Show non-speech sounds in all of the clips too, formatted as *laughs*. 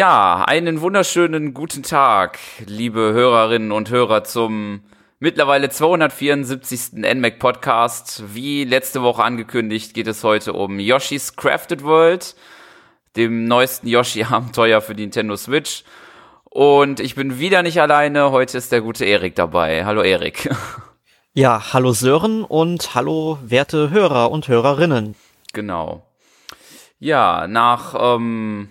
Ja, einen wunderschönen guten Tag, liebe Hörerinnen und Hörer zum mittlerweile 274. NMAC Podcast. Wie letzte Woche angekündigt, geht es heute um Yoshi's Crafted World, dem neuesten Yoshi-Abenteuer für die Nintendo Switch. Und ich bin wieder nicht alleine. Heute ist der gute Erik dabei. Hallo Erik. Ja, hallo Sören und hallo werte Hörer und Hörerinnen. Genau. Ja, nach ähm,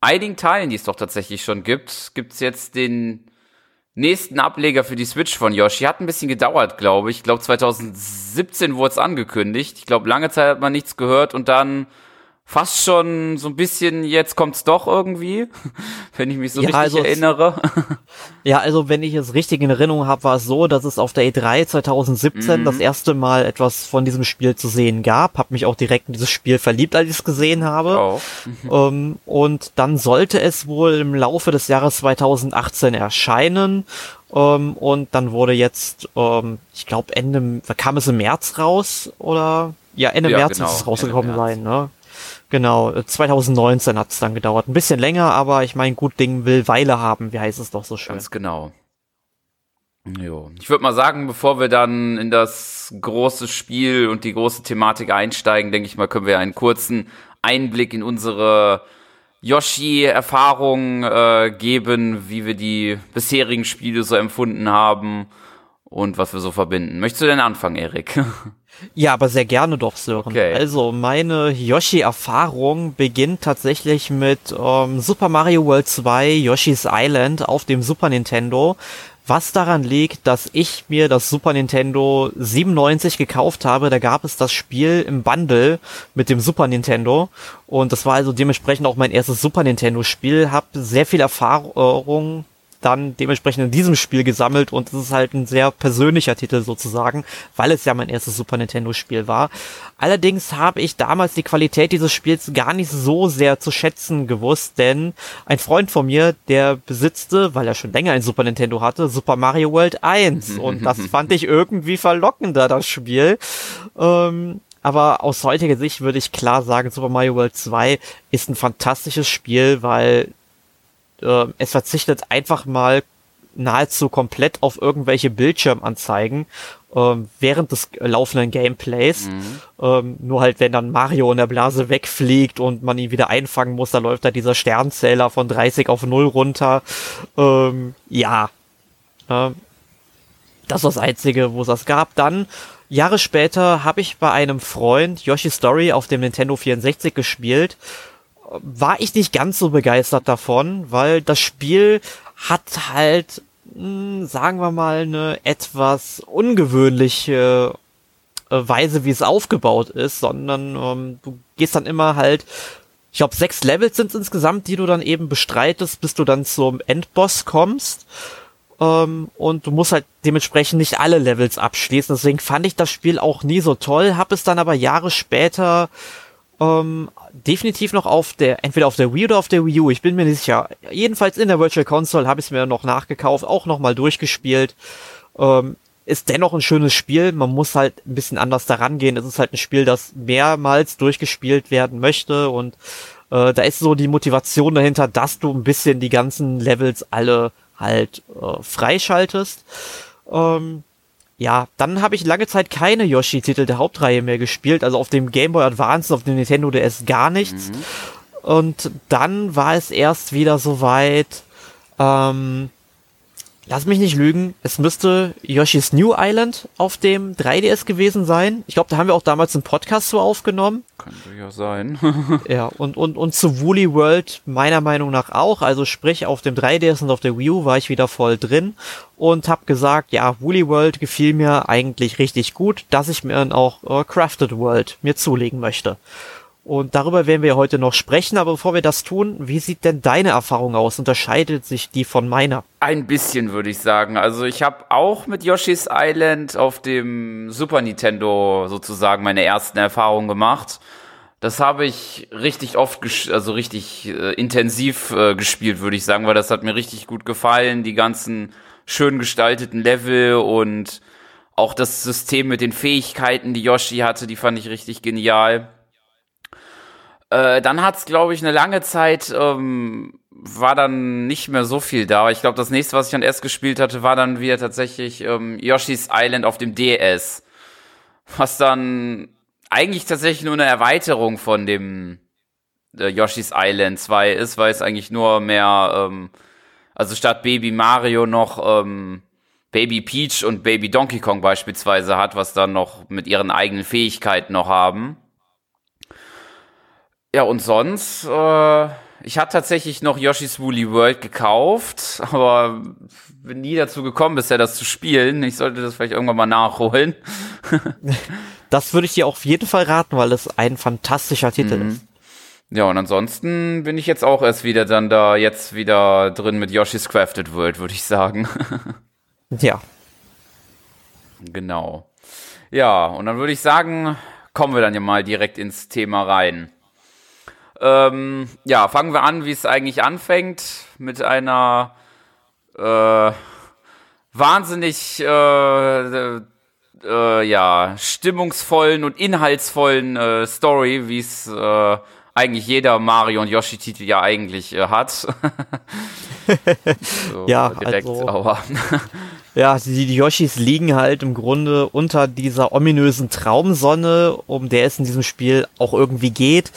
einigen Teilen, die es doch tatsächlich schon gibt, gibt's jetzt den nächsten Ableger für die Switch von Yoshi. Hat ein bisschen gedauert, glaube ich. Ich glaube 2017 wurde es angekündigt. Ich glaube, lange Zeit hat man nichts gehört und dann fast schon so ein bisschen, jetzt kommt's doch irgendwie, *laughs* wenn ich mich so ja, richtig also erinnere. ja, also wenn ich es richtig in Erinnerung habe, war es so, dass es auf der E3 2017 mhm. das erste Mal etwas von diesem Spiel zu sehen gab. Hab mich auch direkt in dieses Spiel verliebt, als ich es gesehen habe. Oh. *laughs* ähm, und dann sollte es wohl im Laufe des Jahres 2018 erscheinen. Ähm, und dann wurde jetzt, ähm, ich glaube Ende, kam es im März raus oder ja, Ende ja, März genau. ist es rausgekommen sein, ne? Genau, 2019 hat es dann gedauert. Ein bisschen länger, aber ich meine, gut Ding will Weile haben, wie heißt es doch so schön. Ganz genau. Jo. Ich würde mal sagen, bevor wir dann in das große Spiel und die große Thematik einsteigen, denke ich mal, können wir einen kurzen Einblick in unsere Yoshi-Erfahrung äh, geben, wie wir die bisherigen Spiele so empfunden haben und was wir so verbinden. Möchtest du denn anfangen, Erik? *laughs* Ja, aber sehr gerne doch, Sören. Okay. Also, meine Yoshi-Erfahrung beginnt tatsächlich mit ähm, Super Mario World 2 Yoshi's Island auf dem Super Nintendo. Was daran liegt, dass ich mir das Super Nintendo 97 gekauft habe. Da gab es das Spiel im Bundle mit dem Super Nintendo. Und das war also dementsprechend auch mein erstes Super Nintendo Spiel. Hab sehr viel Erfahrung dann dementsprechend in diesem Spiel gesammelt und es ist halt ein sehr persönlicher Titel sozusagen, weil es ja mein erstes Super Nintendo Spiel war. Allerdings habe ich damals die Qualität dieses Spiels gar nicht so sehr zu schätzen gewusst, denn ein Freund von mir, der besitzte, weil er schon länger ein Super Nintendo hatte, Super Mario World 1 *laughs* und das fand ich irgendwie verlockender, das Spiel. Ähm, aber aus heutiger Sicht würde ich klar sagen, Super Mario World 2 ist ein fantastisches Spiel, weil äh, es verzichtet einfach mal nahezu komplett auf irgendwelche Bildschirmanzeigen ähm, während des laufenden Gameplays. Mhm. Ähm, nur halt, wenn dann Mario in der Blase wegfliegt und man ihn wieder einfangen muss, da läuft da dieser Sternzähler von 30 auf 0 runter. Ähm, ja. Ähm, das war das Einzige, wo es das gab. Dann, Jahre später, habe ich bei einem Freund Yoshi Story auf dem Nintendo 64 gespielt war ich nicht ganz so begeistert davon, weil das Spiel hat halt, mh, hm, sagen wir mal, eine etwas ungewöhnliche äh, Weise, wie es aufgebaut ist, sondern ähm, du gehst dann immer halt, ich glaube, sechs Levels sind insgesamt, die du dann eben bestreitest, bis du dann zum Endboss kommst. Ähm, und du musst halt dementsprechend nicht alle Levels abschließen. Deswegen fand ich das Spiel auch nie so toll, hab es dann aber Jahre später ähm, definitiv noch auf der, entweder auf der Wii oder auf der Wii U, ich bin mir nicht sicher. Jedenfalls in der Virtual Console habe ich es mir noch nachgekauft, auch nochmal durchgespielt. Ähm, ist dennoch ein schönes Spiel. Man muss halt ein bisschen anders daran gehen. Es ist halt ein Spiel, das mehrmals durchgespielt werden möchte und äh, da ist so die Motivation dahinter, dass du ein bisschen die ganzen Levels alle halt äh, freischaltest. Ähm, ja, dann habe ich lange Zeit keine Yoshi-Titel der Hauptreihe mehr gespielt, also auf dem Game Boy Advance, auf dem Nintendo DS gar nichts. Mhm. Und dann war es erst wieder soweit, ähm, Lass mich nicht lügen, es müsste Yoshi's New Island auf dem 3DS gewesen sein. Ich glaube, da haben wir auch damals einen Podcast so aufgenommen. Könnte ja sein. *laughs* ja, und, und, und zu Woolly World meiner Meinung nach auch. Also sprich, auf dem 3DS und auf der Wii U war ich wieder voll drin und habe gesagt, ja, Woolly World gefiel mir eigentlich richtig gut, dass ich mir dann auch äh, Crafted World mir zulegen möchte. Und darüber werden wir heute noch sprechen, aber bevor wir das tun, wie sieht denn deine Erfahrung aus? Unterscheidet sich die von meiner? Ein bisschen, würde ich sagen. Also ich habe auch mit Yoshi's Island auf dem Super Nintendo sozusagen meine ersten Erfahrungen gemacht. Das habe ich richtig oft, also richtig äh, intensiv äh, gespielt, würde ich sagen, weil das hat mir richtig gut gefallen. Die ganzen schön gestalteten Level und auch das System mit den Fähigkeiten, die Yoshi hatte, die fand ich richtig genial. Äh, dann hat es, glaube ich, eine lange Zeit ähm, war dann nicht mehr so viel da. Ich glaube, das nächste, was ich dann erst gespielt hatte, war dann wieder tatsächlich ähm, Yoshi's Island auf dem DS. Was dann eigentlich tatsächlich nur eine Erweiterung von dem äh, Yoshi's Island 2 ist, weil es eigentlich nur mehr, ähm, also statt Baby Mario noch ähm, Baby Peach und Baby Donkey Kong beispielsweise hat, was dann noch mit ihren eigenen Fähigkeiten noch haben. Ja, und sonst, äh, ich hatte tatsächlich noch Yoshi's Woolly World gekauft, *laughs* aber bin nie dazu gekommen, bisher das zu spielen. Ich sollte das vielleicht irgendwann mal nachholen. *laughs* das würde ich dir auf jeden Fall raten, weil es ein fantastischer Titel mhm. ist. Ja, und ansonsten bin ich jetzt auch erst wieder dann da jetzt wieder drin mit Yoshi's Crafted World, würde ich sagen. *laughs* ja. Genau. Ja, und dann würde ich sagen, kommen wir dann ja mal direkt ins Thema rein. Ähm, ja, fangen wir an, wie es eigentlich anfängt, mit einer äh, wahnsinnig äh, äh, ja, stimmungsvollen und inhaltsvollen äh, Story, wie es äh, eigentlich jeder Mario und Yoshi-Titel ja eigentlich äh, hat. *laughs* so, ja, direkt, also, aber. *laughs* ja, die, die Yoshis liegen halt im Grunde unter dieser ominösen Traumsonne, um der es in diesem Spiel auch irgendwie geht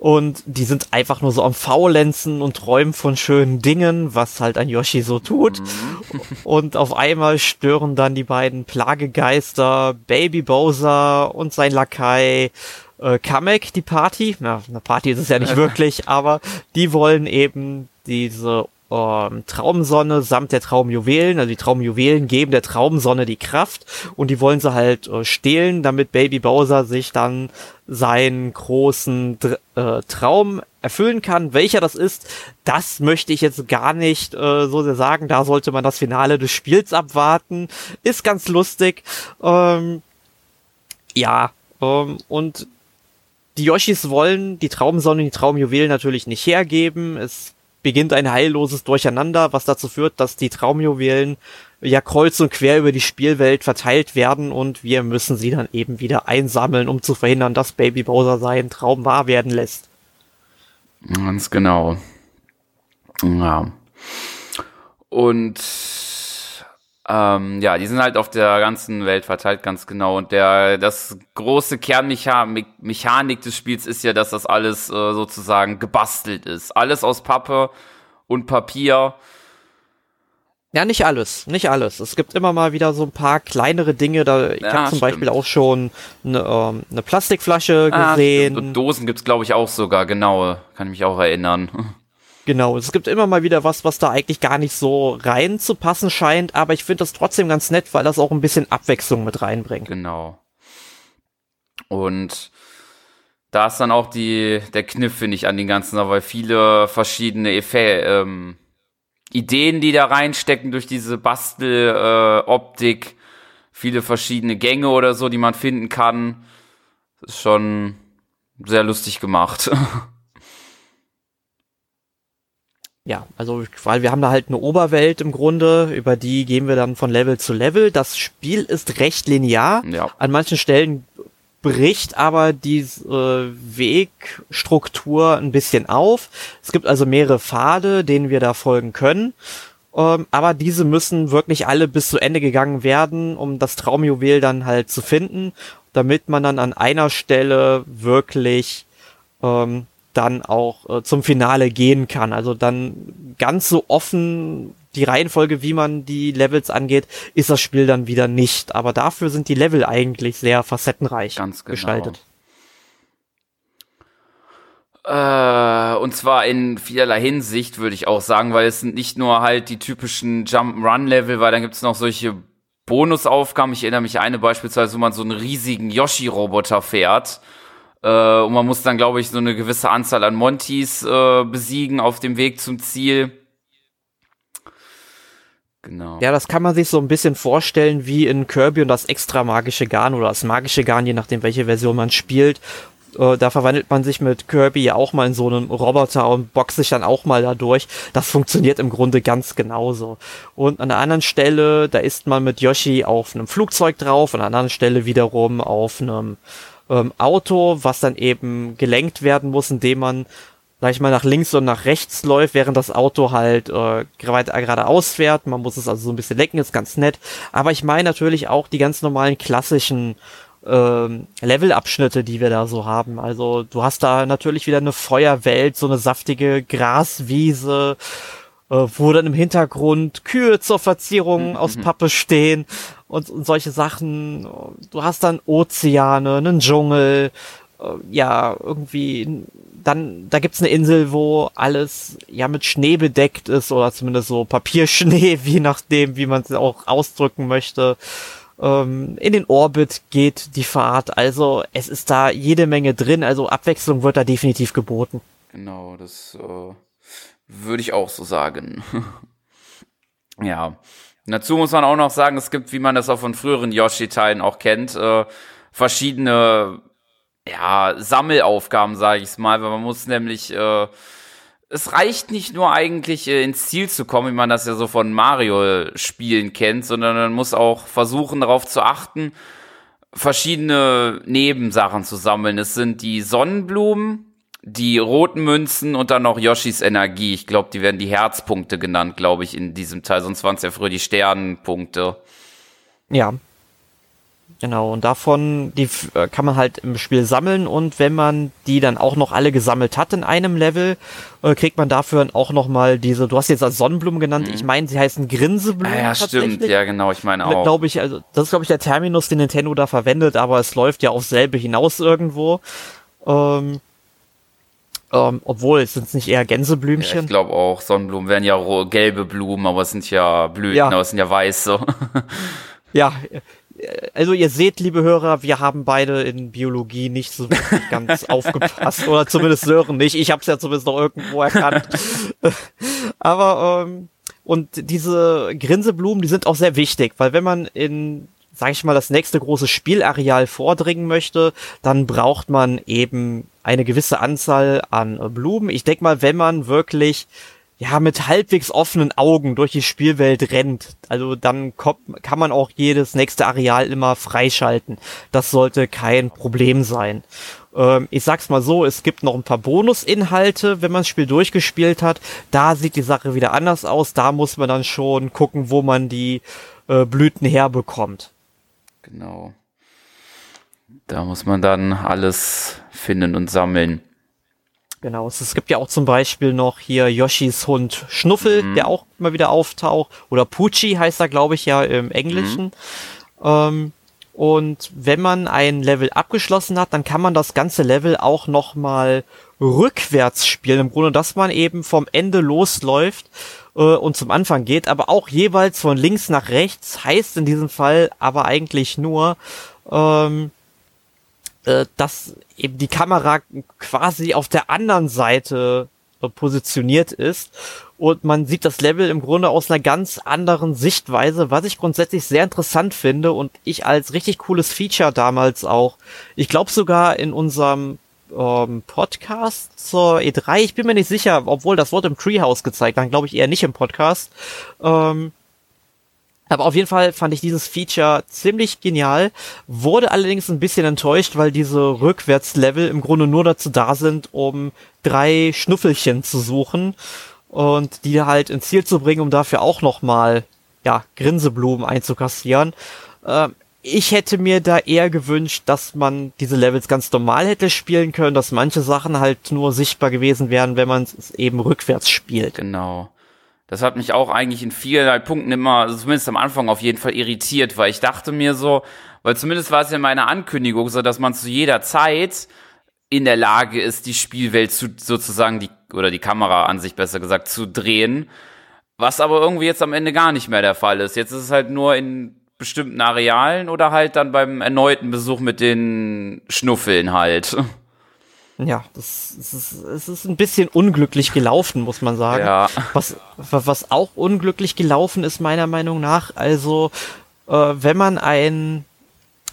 und die sind einfach nur so am Faulenzen und träumen von schönen Dingen, was halt ein Yoshi so tut. Mhm. Und auf einmal stören dann die beiden Plagegeister Baby Bowser und sein Lakai äh, Kamek die Party. Na, eine Party ist es ja nicht *laughs* wirklich, aber die wollen eben diese ähm, Traumsonne samt der Traumjuwelen. Also die Traumjuwelen geben der Traumsonne die Kraft und die wollen sie halt äh, stehlen, damit Baby Bowser sich dann seinen großen äh, Traum erfüllen kann. Welcher das ist, das möchte ich jetzt gar nicht äh, so sehr sagen. Da sollte man das Finale des Spiels abwarten. Ist ganz lustig. Ähm, ja, ähm, und die Yoshis wollen die Traumsonne, die Traumjuwelen natürlich nicht hergeben. Es beginnt ein heilloses Durcheinander, was dazu führt, dass die Traumjuwelen ja kreuz und quer über die Spielwelt verteilt werden und wir müssen sie dann eben wieder einsammeln, um zu verhindern, dass Baby Bowser seinen Traum wahr werden lässt. Ganz genau. Ja. Und ähm, ja, die sind halt auf der ganzen Welt verteilt, ganz genau. Und der, das große Kernmechanik des Spiels ist ja, dass das alles äh, sozusagen gebastelt ist. Alles aus Pappe und Papier. Ja, nicht alles, nicht alles. Es gibt immer mal wieder so ein paar kleinere Dinge. Da, ich ja, habe zum stimmt. Beispiel auch schon eine, ähm, eine Plastikflasche ah, gesehen. Ah, Dosen gibt's glaube ich auch sogar, genau. Kann ich mich auch erinnern. *laughs* Genau, es gibt immer mal wieder was, was da eigentlich gar nicht so rein zu passen scheint, aber ich finde das trotzdem ganz nett, weil das auch ein bisschen Abwechslung mit reinbringt. Genau. Und da ist dann auch die, der Kniff, finde ich, an den ganzen, weil viele verschiedene Effekte, ähm, Ideen, die da reinstecken durch diese Bastel-Optik, äh, viele verschiedene Gänge oder so, die man finden kann. Ist schon sehr lustig gemacht. *laughs* Ja, also weil wir haben da halt eine Oberwelt im Grunde, über die gehen wir dann von Level zu Level. Das Spiel ist recht linear. Ja. An manchen Stellen bricht aber die äh, Wegstruktur ein bisschen auf. Es gibt also mehrere Pfade, denen wir da folgen können. Ähm, aber diese müssen wirklich alle bis zu Ende gegangen werden, um das Traumjuwel dann halt zu finden, damit man dann an einer Stelle wirklich ähm, dann auch äh, zum Finale gehen kann. Also dann ganz so offen die Reihenfolge, wie man die Levels angeht, ist das Spiel dann wieder nicht. Aber dafür sind die Level eigentlich sehr facettenreich ganz genau. gestaltet. Äh, und zwar in vielerlei Hinsicht, würde ich auch sagen, weil es sind nicht nur halt die typischen Jump-Run-Level, weil dann gibt es noch solche Bonusaufgaben. Ich erinnere mich eine beispielsweise, wo man so einen riesigen Yoshi-Roboter fährt äh, und man muss dann, glaube ich, so eine gewisse Anzahl an Montys äh, besiegen auf dem Weg zum Ziel. Genau. Ja, das kann man sich so ein bisschen vorstellen wie in Kirby und das extra magische Garn oder das magische Garn, je nachdem, welche Version man spielt. Äh, da verwandelt man sich mit Kirby ja auch mal in so einen Roboter und boxt sich dann auch mal dadurch. Das funktioniert im Grunde ganz genauso. Und an einer anderen Stelle, da ist man mit Yoshi auf einem Flugzeug drauf, an einer anderen Stelle wiederum auf einem ähm, Auto, was dann eben gelenkt werden muss, indem man sag ich mal, nach links und nach rechts läuft, während das Auto halt äh, geradeaus fährt. Man muss es also so ein bisschen lecken, ist ganz nett. Aber ich meine natürlich auch die ganz normalen klassischen ähm, Levelabschnitte, die wir da so haben. Also du hast da natürlich wieder eine Feuerwelt, so eine saftige Graswiese, äh, wo dann im Hintergrund Kühe zur Verzierung mhm. aus mhm. Pappe stehen und, und solche Sachen. Du hast dann Ozeane, einen Dschungel, äh, ja, irgendwie dann, da gibt's eine Insel, wo alles ja mit Schnee bedeckt ist oder zumindest so Papierschnee, *laughs* wie nachdem, wie man es auch ausdrücken möchte. Ähm, in den Orbit geht die Fahrt, also es ist da jede Menge drin, also Abwechslung wird da definitiv geboten. Genau, das äh, würde ich auch so sagen. *laughs* ja. Und dazu muss man auch noch sagen, es gibt, wie man das auch von früheren Yoshi-Teilen auch kennt, äh, verschiedene ja, Sammelaufgaben, sage ich mal, weil man muss nämlich, äh, es reicht nicht nur eigentlich äh, ins Ziel zu kommen, wie man das ja so von Mario-Spielen kennt, sondern man muss auch versuchen, darauf zu achten, verschiedene Nebensachen zu sammeln. Es sind die Sonnenblumen, die roten Münzen und dann noch Yoshis Energie. Ich glaube, die werden die Herzpunkte genannt, glaube ich, in diesem Teil. Sonst waren es ja früher die Sternenpunkte. Ja, Genau, und davon, die äh, kann man halt im Spiel sammeln und wenn man die dann auch noch alle gesammelt hat in einem Level, äh, kriegt man dafür auch nochmal diese, du hast jetzt als Sonnenblumen genannt, mhm. ich meine, sie heißen Grinseblumen. Ah, ja, stimmt, ja genau, ich meine auch. Glaube ich, also das ist glaube ich der Terminus, den Nintendo da verwendet, aber es läuft ja auf selbe hinaus irgendwo. Ähm, ähm, obwohl, es sind nicht eher Gänseblümchen. Ja, ich glaube auch, Sonnenblumen wären ja gelbe Blumen, aber es sind ja Blüten, ja. aber es sind ja weiße. *laughs* ja, also ihr seht, liebe Hörer, wir haben beide in Biologie nicht so ganz *laughs* aufgepasst oder zumindest Sören nicht. Ich habe es ja zumindest noch irgendwo erkannt. *laughs* Aber ähm, und diese Grinseblumen, die sind auch sehr wichtig, weil wenn man in sage ich mal, das nächste große Spielareal vordringen möchte, dann braucht man eben eine gewisse Anzahl an Blumen. Ich denke mal, wenn man wirklich ja, mit halbwegs offenen Augen durch die Spielwelt rennt. Also dann kommt, kann man auch jedes nächste Areal immer freischalten. Das sollte kein Problem sein. Ähm, ich sag's mal so, es gibt noch ein paar Bonusinhalte, wenn man das Spiel durchgespielt hat. Da sieht die Sache wieder anders aus. Da muss man dann schon gucken, wo man die äh, Blüten herbekommt. Genau. Da muss man dann alles finden und sammeln. Genau, es, gibt ja auch zum Beispiel noch hier Yoshis Hund Schnuffel, mhm. der auch immer wieder auftaucht. Oder Pucci heißt er, glaube ich, ja im Englischen. Mhm. Ähm, und wenn man ein Level abgeschlossen hat, dann kann man das ganze Level auch nochmal rückwärts spielen. Im Grunde, dass man eben vom Ende losläuft äh, und zum Anfang geht, aber auch jeweils von links nach rechts, heißt in diesem Fall aber eigentlich nur, ähm, äh, dass eben die Kamera quasi auf der anderen Seite äh, positioniert ist. Und man sieht das Level im Grunde aus einer ganz anderen Sichtweise, was ich grundsätzlich sehr interessant finde und ich als richtig cooles Feature damals auch, ich glaube sogar in unserem ähm, Podcast zur E3, ich bin mir nicht sicher, obwohl das Wort im Treehouse gezeigt, dann glaube ich eher nicht im Podcast, ähm, aber auf jeden Fall fand ich dieses Feature ziemlich genial, wurde allerdings ein bisschen enttäuscht, weil diese Rückwärtslevel im Grunde nur dazu da sind, um drei Schnuffelchen zu suchen und die halt ins Ziel zu bringen, um dafür auch nochmal, ja, Grinseblumen einzukassieren. Ähm, ich hätte mir da eher gewünscht, dass man diese Levels ganz normal hätte spielen können, dass manche Sachen halt nur sichtbar gewesen wären, wenn man es eben rückwärts spielt. Genau. Das hat mich auch eigentlich in vielerlei Punkten immer, also zumindest am Anfang auf jeden Fall irritiert, weil ich dachte mir so, weil zumindest war es ja in meiner Ankündigung so, dass man zu jeder Zeit in der Lage ist, die Spielwelt zu sozusagen die oder die Kamera an sich besser gesagt zu drehen, was aber irgendwie jetzt am Ende gar nicht mehr der Fall ist. Jetzt ist es halt nur in bestimmten Arealen oder halt dann beim erneuten Besuch mit den Schnuffeln halt. Ja, das, das ist, es ist ein bisschen unglücklich gelaufen, muss man sagen. Ja. Was, was auch unglücklich gelaufen ist, meiner Meinung nach, also äh, wenn man ein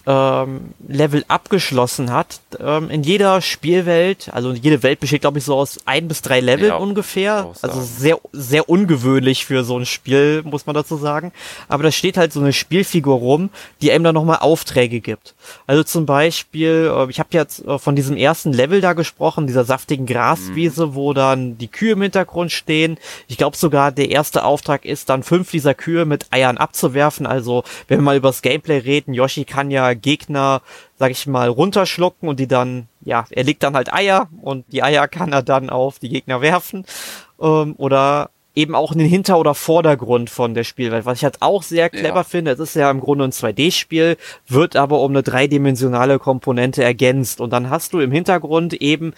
ähm, Level abgeschlossen hat. Ähm, in jeder Spielwelt, also jede Welt besteht, glaube ich, so aus ein bis drei Level ja, ungefähr. Also sehr, sehr ungewöhnlich für so ein Spiel, muss man dazu sagen. Aber da steht halt so eine Spielfigur rum, die einem dann nochmal Aufträge gibt. Also zum Beispiel, äh, ich habe jetzt äh, von diesem ersten Level da gesprochen, dieser saftigen Graswiese, mhm. wo dann die Kühe im Hintergrund stehen. Ich glaube sogar, der erste Auftrag ist dann fünf dieser Kühe mit Eiern abzuwerfen. Also, wenn wir mal über das Gameplay reden, Yoshi kann ja Gegner, sag ich mal, runterschlucken und die dann, ja, er legt dann halt Eier und die Eier kann er dann auf die Gegner werfen. Ähm, oder eben auch in den Hinter- oder Vordergrund von der Spielwelt, was ich halt auch sehr clever ja. finde. Es ist ja im Grunde ein 2D-Spiel, wird aber um eine dreidimensionale Komponente ergänzt. Und dann hast du im Hintergrund eben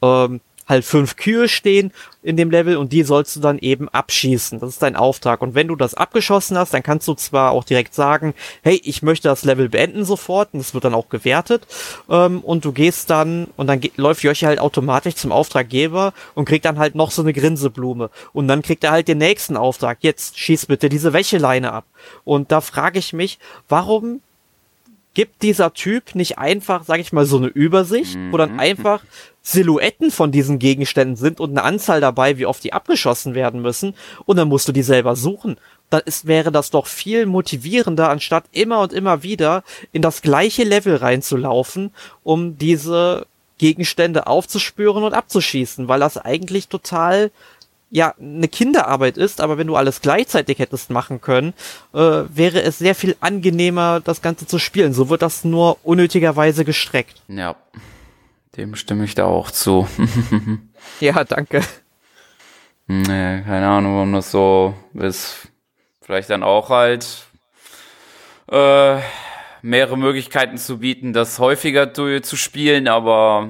ähm, halt fünf Kühe stehen in dem Level und die sollst du dann eben abschießen. Das ist dein Auftrag. Und wenn du das abgeschossen hast, dann kannst du zwar auch direkt sagen, hey, ich möchte das Level beenden sofort und das wird dann auch gewertet. Ähm, und du gehst dann und dann läuft Joshi halt automatisch zum Auftraggeber und kriegt dann halt noch so eine Grinseblume. Und dann kriegt er halt den nächsten Auftrag. Jetzt schieß bitte diese Wäscheleine ab. Und da frage ich mich, warum gibt dieser Typ nicht einfach, sag ich mal, so eine Übersicht, wo dann mhm. einfach Silhouetten von diesen Gegenständen sind und eine Anzahl dabei, wie oft die abgeschossen werden müssen, und dann musst du die selber suchen. Dann ist, wäre das doch viel motivierender, anstatt immer und immer wieder in das gleiche Level reinzulaufen, um diese Gegenstände aufzuspüren und abzuschießen, weil das eigentlich total ja eine Kinderarbeit ist, aber wenn du alles gleichzeitig hättest machen können, äh, wäre es sehr viel angenehmer, das Ganze zu spielen. So wird das nur unnötigerweise gestreckt. Ja, dem stimme ich da auch zu. *laughs* ja, danke. Nee, keine Ahnung, warum das so ist. Vielleicht dann auch halt äh, mehrere Möglichkeiten zu bieten, das häufiger zu, zu spielen, aber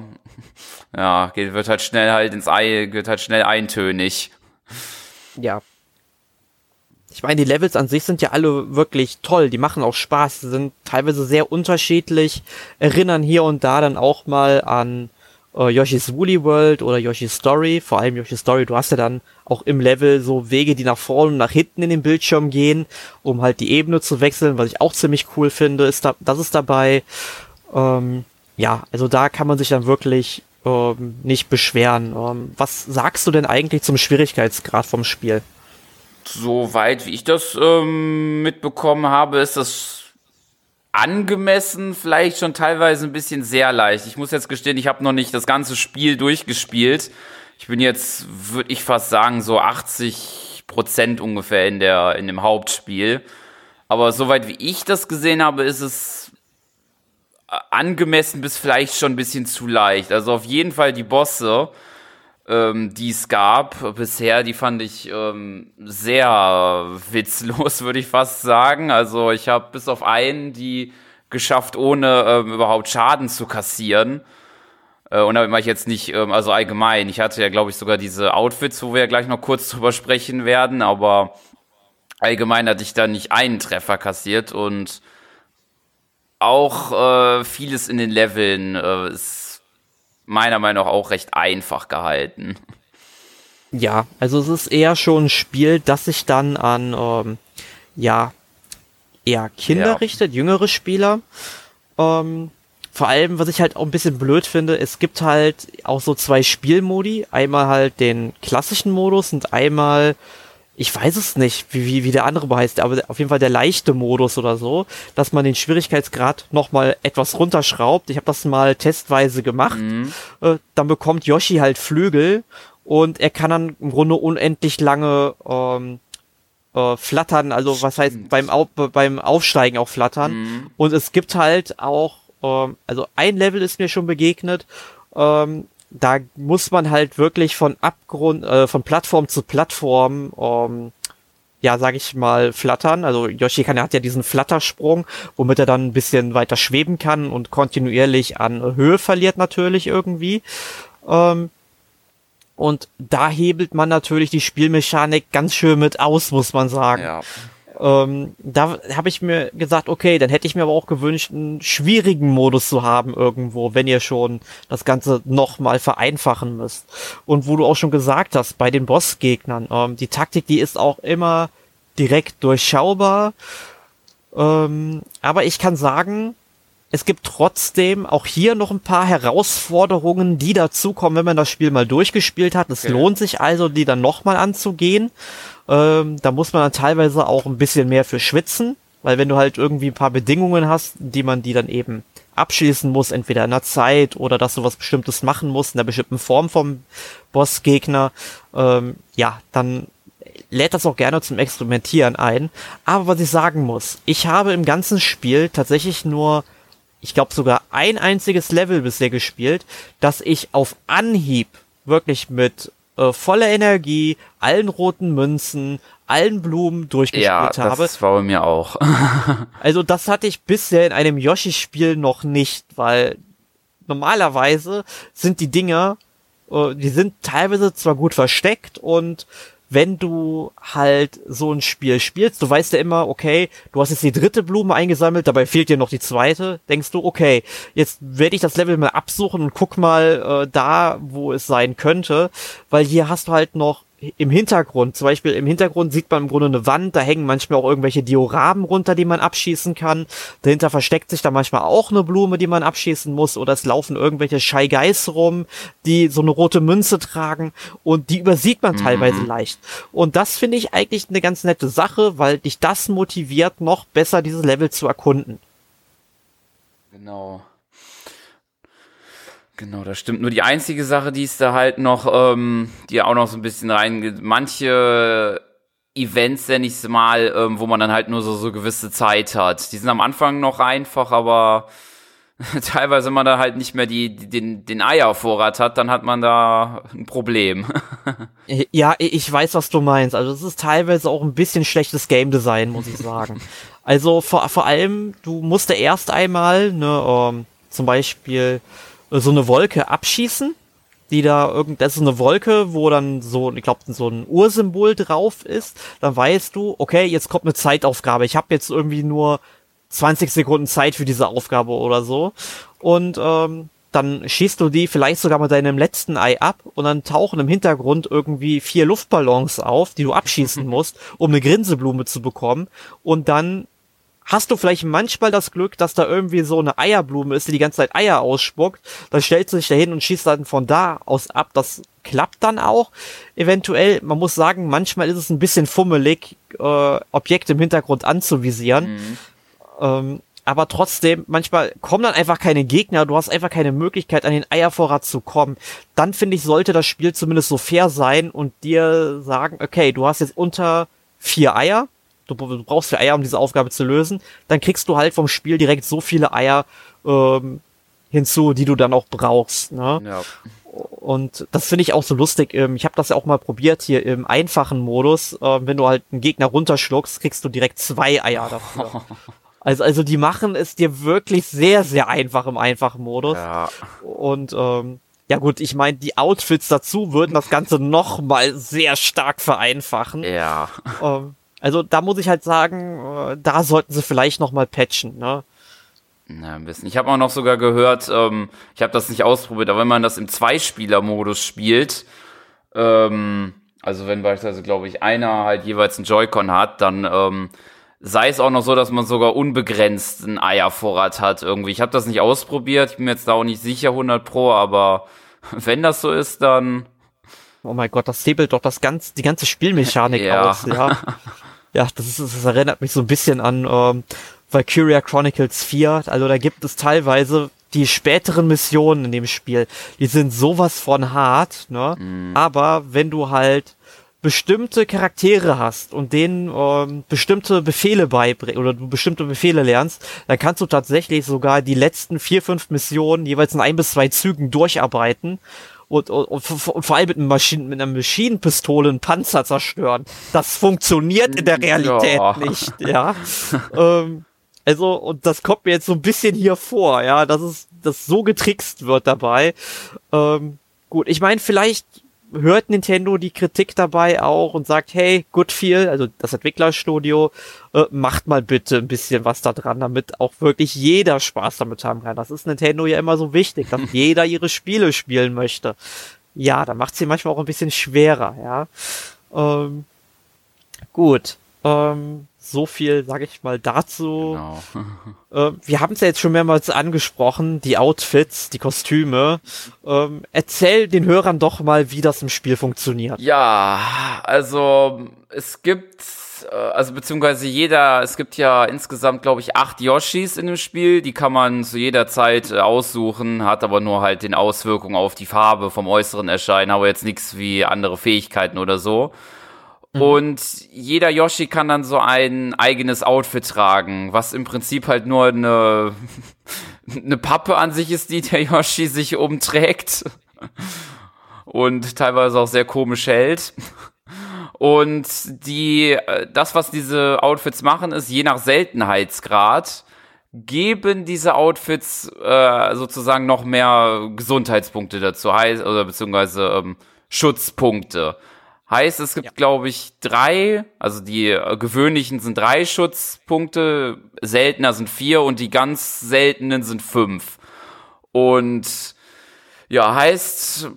*laughs* ja, geht, wird halt schnell halt ins Ei, wird halt schnell eintönig. Ja. Ich meine, die Levels an sich sind ja alle wirklich toll, die machen auch Spaß, sind teilweise sehr unterschiedlich, erinnern hier und da dann auch mal an äh, Yoshi's Woolly World oder Yoshi's Story, vor allem Yoshi's Story, du hast ja dann auch im Level so Wege, die nach vorne und nach hinten in den Bildschirm gehen, um halt die Ebene zu wechseln, was ich auch ziemlich cool finde, ist da, das ist dabei. Ähm, ja, also da kann man sich dann wirklich ähm, nicht beschweren. Ähm, was sagst du denn eigentlich zum Schwierigkeitsgrad vom Spiel? Soweit wie ich das ähm, mitbekommen habe, ist das angemessen, vielleicht schon teilweise ein bisschen sehr leicht. Ich muss jetzt gestehen, ich habe noch nicht das ganze Spiel durchgespielt. Ich bin jetzt, würde ich fast sagen, so 80 Prozent ungefähr in der in dem Hauptspiel. Aber soweit wie ich das gesehen habe, ist es angemessen bis vielleicht schon ein bisschen zu leicht. Also auf jeden Fall die Bosse, ähm, die es gab bisher, die fand ich ähm, sehr witzlos, *laughs* würde ich fast sagen. Also ich habe bis auf einen die geschafft, ohne ähm, überhaupt Schaden zu kassieren. Äh, und damit mache ich jetzt nicht, ähm, also allgemein. Ich hatte ja, glaube ich, sogar diese Outfits, wo wir ja gleich noch kurz drüber sprechen werden, aber allgemein hatte ich da nicht einen Treffer kassiert und auch äh, vieles in den Leveln äh, ist meiner Meinung nach auch recht einfach gehalten. Ja, also es ist eher schon ein Spiel, das sich dann an ähm, ja eher Kinder ja. richtet, jüngere Spieler. Ähm, vor allem, was ich halt auch ein bisschen blöd finde, es gibt halt auch so zwei Spielmodi. Einmal halt den klassischen Modus und einmal ich weiß es nicht, wie, wie, wie der andere heißt, aber auf jeden Fall der leichte Modus oder so, dass man den Schwierigkeitsgrad nochmal etwas runterschraubt. Ich habe das mal testweise gemacht. Mhm. Äh, dann bekommt Yoshi halt Flügel und er kann dann im Grunde unendlich lange ähm, äh, flattern, also was heißt beim, Au beim Aufsteigen auch flattern. Mhm. Und es gibt halt auch, ähm, also ein Level ist mir schon begegnet, ähm, da muss man halt wirklich von Abgrund, äh, von Plattform zu Plattform, ähm, ja, sag ich mal, flattern. Also Yoshi kann, er hat ja diesen Flattersprung, womit er dann ein bisschen weiter schweben kann und kontinuierlich an Höhe verliert natürlich irgendwie. Ähm, und da hebelt man natürlich die Spielmechanik ganz schön mit aus, muss man sagen. Ja. Ähm, da habe ich mir gesagt, okay, dann hätte ich mir aber auch gewünscht, einen schwierigen Modus zu haben irgendwo, wenn ihr schon das Ganze nochmal vereinfachen müsst. Und wo du auch schon gesagt hast, bei den Bossgegnern, ähm, die Taktik, die ist auch immer direkt durchschaubar. Ähm, aber ich kann sagen, es gibt trotzdem auch hier noch ein paar Herausforderungen, die dazukommen, wenn man das Spiel mal durchgespielt hat. Es okay. lohnt sich also, die dann nochmal anzugehen. Ähm, da muss man dann teilweise auch ein bisschen mehr für schwitzen, weil wenn du halt irgendwie ein paar Bedingungen hast, die man die dann eben abschließen muss, entweder in der Zeit oder dass du was Bestimmtes machen musst, in einer bestimmten Form vom Bossgegner, ähm, ja, dann lädt das auch gerne zum Experimentieren ein. Aber was ich sagen muss, ich habe im ganzen Spiel tatsächlich nur, ich glaube sogar ein einziges Level bisher gespielt, dass ich auf Anhieb wirklich mit äh, voller Energie, allen roten Münzen, allen Blumen durchgespielt ja, habe. Das war bei mir auch. *laughs* also das hatte ich bisher in einem Yoshi-Spiel noch nicht, weil normalerweise sind die Dinger, äh, die sind teilweise zwar gut versteckt und wenn du halt so ein Spiel spielst, du weißt ja immer, okay, du hast jetzt die dritte Blume eingesammelt, dabei fehlt dir noch die zweite, denkst du, okay, jetzt werde ich das Level mal absuchen und guck mal äh, da, wo es sein könnte, weil hier hast du halt noch im Hintergrund, zum Beispiel im Hintergrund sieht man im Grunde eine Wand, da hängen manchmal auch irgendwelche Dioramen runter, die man abschießen kann. Dahinter versteckt sich da manchmal auch eine Blume, die man abschießen muss, oder es laufen irgendwelche Shy Guys rum, die so eine rote Münze tragen und die übersieht man mhm. teilweise leicht. Und das finde ich eigentlich eine ganz nette Sache, weil dich das motiviert, noch besser dieses Level zu erkunden. Genau. Genau, das stimmt. Nur die einzige Sache, die ist da halt noch, ähm, die auch noch so ein bisschen rein, manche Events, nenne ich es mal, ähm, wo man dann halt nur so, so gewisse Zeit hat. Die sind am Anfang noch einfach, aber *laughs* teilweise, wenn man da halt nicht mehr die, die, den, den Eiervorrat hat, dann hat man da ein Problem. *laughs* ja, ich weiß, was du meinst. Also es ist teilweise auch ein bisschen schlechtes Game Design, muss ich sagen. *laughs* also vor, vor allem, du musst erst einmal, ne, ähm, zum Beispiel so eine Wolke abschießen, die da irgend, das ist eine Wolke, wo dann so, ich glaube, so ein Ursymbol drauf ist, dann weißt du, okay, jetzt kommt eine Zeitaufgabe. Ich habe jetzt irgendwie nur 20 Sekunden Zeit für diese Aufgabe oder so. Und ähm, dann schießt du die vielleicht sogar mit deinem letzten Ei ab und dann tauchen im Hintergrund irgendwie vier Luftballons auf, die du abschießen *laughs* musst, um eine Grinseblume zu bekommen. Und dann hast du vielleicht manchmal das Glück, dass da irgendwie so eine Eierblume ist, die die ganze Zeit Eier ausspuckt. Dann stellst du dich da hin und schießt dann von da aus ab. Das klappt dann auch. Eventuell, man muss sagen, manchmal ist es ein bisschen fummelig, äh, Objekte im Hintergrund anzuvisieren. Mhm. Ähm, aber trotzdem, manchmal kommen dann einfach keine Gegner, du hast einfach keine Möglichkeit, an den Eiervorrat zu kommen. Dann finde ich, sollte das Spiel zumindest so fair sein und dir sagen, okay, du hast jetzt unter vier Eier, du, du brauchst vier Eier, um diese Aufgabe zu lösen, dann kriegst du halt vom Spiel direkt so viele Eier ähm, hinzu, die du dann auch brauchst. Ne? Ja. Und das finde ich auch so lustig. Ähm, ich habe das ja auch mal probiert hier im einfachen Modus. Ähm, wenn du halt einen Gegner runterschluckst, kriegst du direkt zwei Eier *laughs* dafür. Also, also die machen es dir wirklich sehr, sehr einfach im einfachen Modus. Ja. Und ähm, ja gut, ich meine, die Outfits dazu würden das Ganze noch mal sehr stark vereinfachen. Ja. Ähm, also da muss ich halt sagen, äh, da sollten sie vielleicht noch mal patchen, ne? Na, ein bisschen. Ich habe auch noch sogar gehört, ähm, ich habe das nicht ausprobiert, aber wenn man das im Zweispieler-Modus spielt, ähm, also wenn beispielsweise, glaube ich, einer halt jeweils einen Joy-Con hat, dann ähm, sei es auch noch so, dass man sogar unbegrenzt einen Eiervorrat hat irgendwie. Ich habe das nicht ausprobiert, ich bin mir jetzt da auch nicht sicher 100 pro, aber *laughs* wenn das so ist, dann Oh mein Gott, das hebelt doch das ganze, die ganze Spielmechanik ja. aus, ja. *laughs* ja, das, ist, das erinnert mich so ein bisschen an ähm, Valkyria Chronicles 4. Also da gibt es teilweise die späteren Missionen in dem Spiel, die sind sowas von hart, ne? Mhm. Aber wenn du halt bestimmte Charaktere hast und denen ähm, bestimmte Befehle beibringst oder du bestimmte Befehle lernst, dann kannst du tatsächlich sogar die letzten vier, fünf Missionen jeweils in ein bis zwei Zügen durcharbeiten und, und, und, und vor allem mit, einem Maschinen, mit einer Maschinenpistole einen Panzer zerstören. Das funktioniert in der Realität ja. nicht, ja. *laughs* ähm, also, und das kommt mir jetzt so ein bisschen hier vor, ja, dass es, dass so getrickst wird dabei. Ähm, gut, ich meine, vielleicht hört Nintendo die Kritik dabei auch und sagt, hey, Goodfeel, also das Entwicklerstudio, äh, macht mal bitte ein bisschen was da dran, damit auch wirklich jeder Spaß damit haben kann. Das ist Nintendo ja immer so wichtig, dass *laughs* jeder ihre Spiele spielen möchte. Ja, da macht sie manchmal auch ein bisschen schwerer, ja. Ähm, gut. Ähm, so viel, sage ich mal, dazu. Genau. äh, wir haben es ja jetzt schon mehrmals angesprochen, die Outfits, die Kostüme. Ähm, erzähl den Hörern doch mal, wie das im Spiel funktioniert. Ja, also es gibt äh, also beziehungsweise jeder, es gibt ja insgesamt, glaube ich, acht Yoshis in dem Spiel, die kann man zu jeder Zeit äh, aussuchen, hat aber nur halt den Auswirkungen auf die Farbe vom äußeren Erscheinen, aber jetzt nichts wie andere Fähigkeiten oder so. Mhm. Und jeder Yoshi kann dann so ein eigenes Outfit tragen, was im Prinzip halt nur eine, *laughs* eine Pappe an sich ist, die der Yoshi sich umträgt. Und teilweise auch sehr komisch hält. Und die, das, was diese Outfits machen, ist je nach Seltenheitsgrad geben diese Outfits äh, sozusagen noch mehr Gesundheitspunkte dazu, oder beziehungsweise ähm, Schutzpunkte. Heißt, es gibt, ja. glaube ich, drei, also die äh, gewöhnlichen sind drei Schutzpunkte, seltener sind vier und die ganz seltenen sind fünf. Und ja, heißt,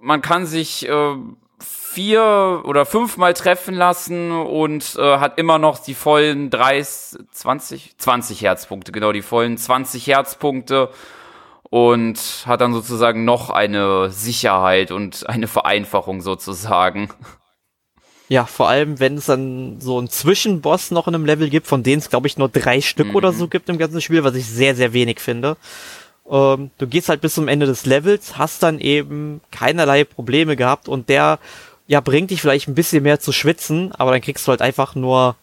man kann sich äh, vier oder fünfmal treffen lassen und äh, hat immer noch die vollen 30, 20, 20 Herzpunkte, genau, die vollen 20 Herzpunkte und hat dann sozusagen noch eine Sicherheit und eine Vereinfachung sozusagen. Ja, vor allem, wenn es dann so einen Zwischenboss noch in einem Level gibt, von denen es, glaube ich, nur drei Stück mhm. oder so gibt im ganzen Spiel, was ich sehr, sehr wenig finde. Ähm, du gehst halt bis zum Ende des Levels, hast dann eben keinerlei Probleme gehabt und der ja, bringt dich vielleicht ein bisschen mehr zu schwitzen, aber dann kriegst du halt einfach nur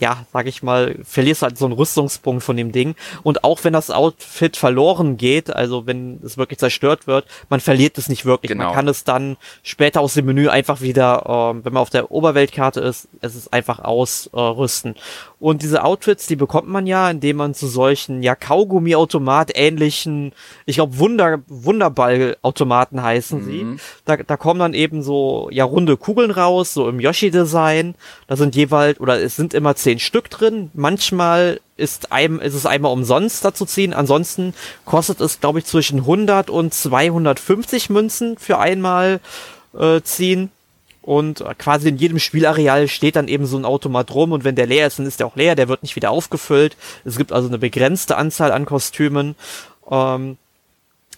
ja, sag ich mal, verlierst halt so einen Rüstungspunkt von dem Ding. Und auch wenn das Outfit verloren geht, also wenn es wirklich zerstört wird, man verliert es nicht wirklich. Genau. Man kann es dann später aus dem Menü einfach wieder, ähm, wenn man auf der Oberweltkarte ist, es ist einfach ausrüsten. Äh, und diese Outfits, die bekommt man ja, indem man zu solchen, ja, Kaugummi-Automat ähnlichen, ich glaube, Wunder, Wunderball-Automaten heißen mhm. sie. Da, da kommen dann eben so, ja, runde Kugeln raus, so im Yoshi-Design. Da sind jeweils, oder es sind immer zehn Stück drin. Manchmal ist, einem, ist es einmal umsonst dazu ziehen. Ansonsten kostet es, glaube ich, zwischen 100 und 250 Münzen für einmal äh, ziehen. Und quasi in jedem Spielareal steht dann eben so ein Automat rum und wenn der leer ist, dann ist der auch leer, der wird nicht wieder aufgefüllt. Es gibt also eine begrenzte Anzahl an Kostümen. Ähm,